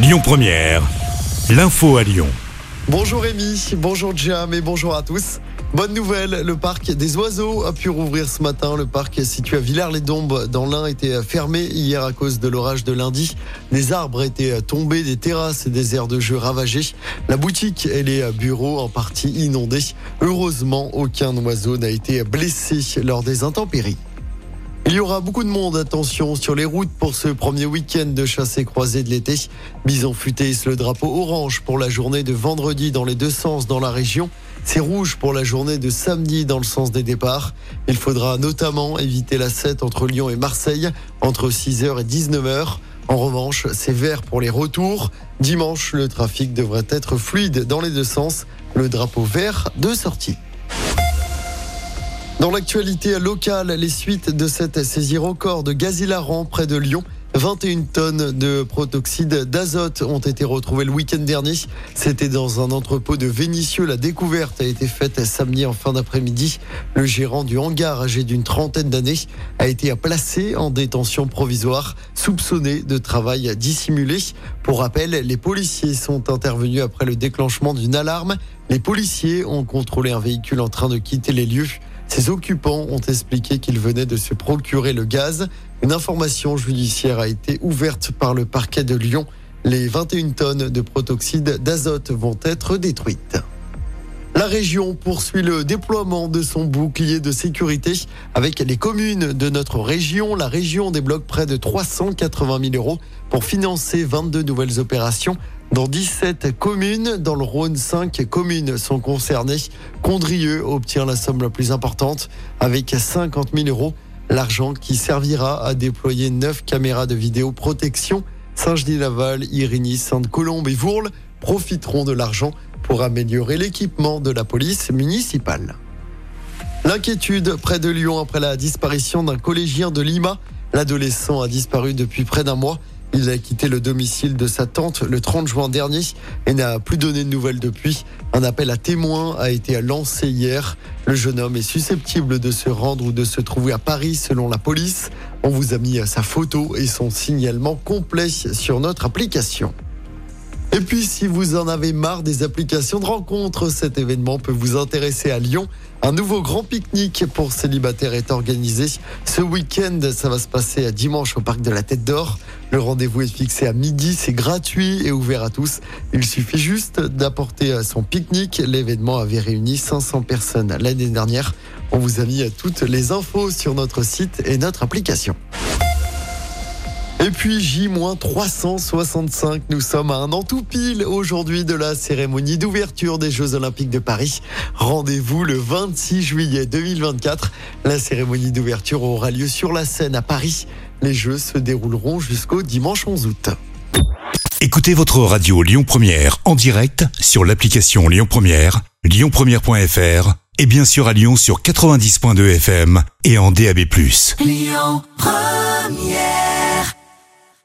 Lyon Première, l'info à Lyon. Bonjour Rémi, bonjour Jam et bonjour à tous. Bonne nouvelle, le parc des oiseaux a pu rouvrir ce matin. Le parc situé à Villars-les-Dombes dans l'Ain était fermé hier à cause de l'orage de lundi. Des arbres étaient tombés, des terrasses et des aires de jeu ravagées. La boutique et les bureaux en partie inondés. Heureusement, aucun oiseau n'a été blessé lors des intempéries. Il y aura beaucoup de monde, attention, sur les routes pour ce premier week-end de chassé croisé de l'été. Bison futé le drapeau orange pour la journée de vendredi dans les deux sens dans la région. C'est rouge pour la journée de samedi dans le sens des départs. Il faudra notamment éviter la 7 entre Lyon et Marseille entre 6h et 19h. En revanche, c'est vert pour les retours. Dimanche, le trafic devrait être fluide dans les deux sens. Le drapeau vert de sortie. Dans l'actualité locale, les suites de cette saisie record de gaz hilarant près de Lyon. 21 tonnes de protoxyde d'azote ont été retrouvées le week-end dernier. C'était dans un entrepôt de Vénissieux. La découverte a été faite samedi en fin d'après-midi. Le gérant du hangar, âgé d'une trentaine d'années, a été placé en détention provisoire, soupçonné de travail dissimulé. Pour rappel, les policiers sont intervenus après le déclenchement d'une alarme. Les policiers ont contrôlé un véhicule en train de quitter les lieux. Ses occupants ont expliqué qu'ils venaient de se procurer le gaz. Une information judiciaire a été ouverte par le parquet de Lyon. Les 21 tonnes de protoxyde d'azote vont être détruites. La région poursuit le déploiement de son bouclier de sécurité avec les communes de notre région. La région débloque près de 380 000 euros pour financer 22 nouvelles opérations dans 17 communes, dans le Rhône, 5 communes sont concernées. Condrieu obtient la somme la plus importante avec 50 000 euros. L'argent qui servira à déployer 9 caméras de vidéoprotection. Saint-Genis-Laval, Irigny, Sainte-Colombe et Vourles profiteront de l'argent pour améliorer l'équipement de la police municipale. L'inquiétude près de Lyon après la disparition d'un collégien de Lima. L'adolescent a disparu depuis près d'un mois. Il a quitté le domicile de sa tante le 30 juin dernier et n'a plus donné de nouvelles depuis. Un appel à témoins a été lancé hier. Le jeune homme est susceptible de se rendre ou de se trouver à Paris selon la police. On vous a mis sa photo et son signalement complet sur notre application. Et puis, si vous en avez marre des applications de rencontres, cet événement peut vous intéresser à Lyon. Un nouveau grand pique-nique pour célibataires est organisé. Ce week-end, ça va se passer à dimanche au parc de la Tête d'Or. Le rendez-vous est fixé à midi, c'est gratuit et ouvert à tous. Il suffit juste d'apporter son pique-nique. L'événement avait réuni 500 personnes l'année dernière. On vous a mis toutes les infos sur notre site et notre application. Et puis J-365, nous sommes à un an tout pile aujourd'hui de la cérémonie d'ouverture des Jeux Olympiques de Paris. Rendez-vous le 26 juillet 2024. La cérémonie d'ouverture aura lieu sur la scène à Paris. Les Jeux se dérouleront jusqu'au dimanche 11 août. Écoutez votre radio Lyon Première en direct sur l'application Lyon Première, lyonpremière.fr et bien sûr à Lyon sur 90.2 FM et en DAB+. Lyon Première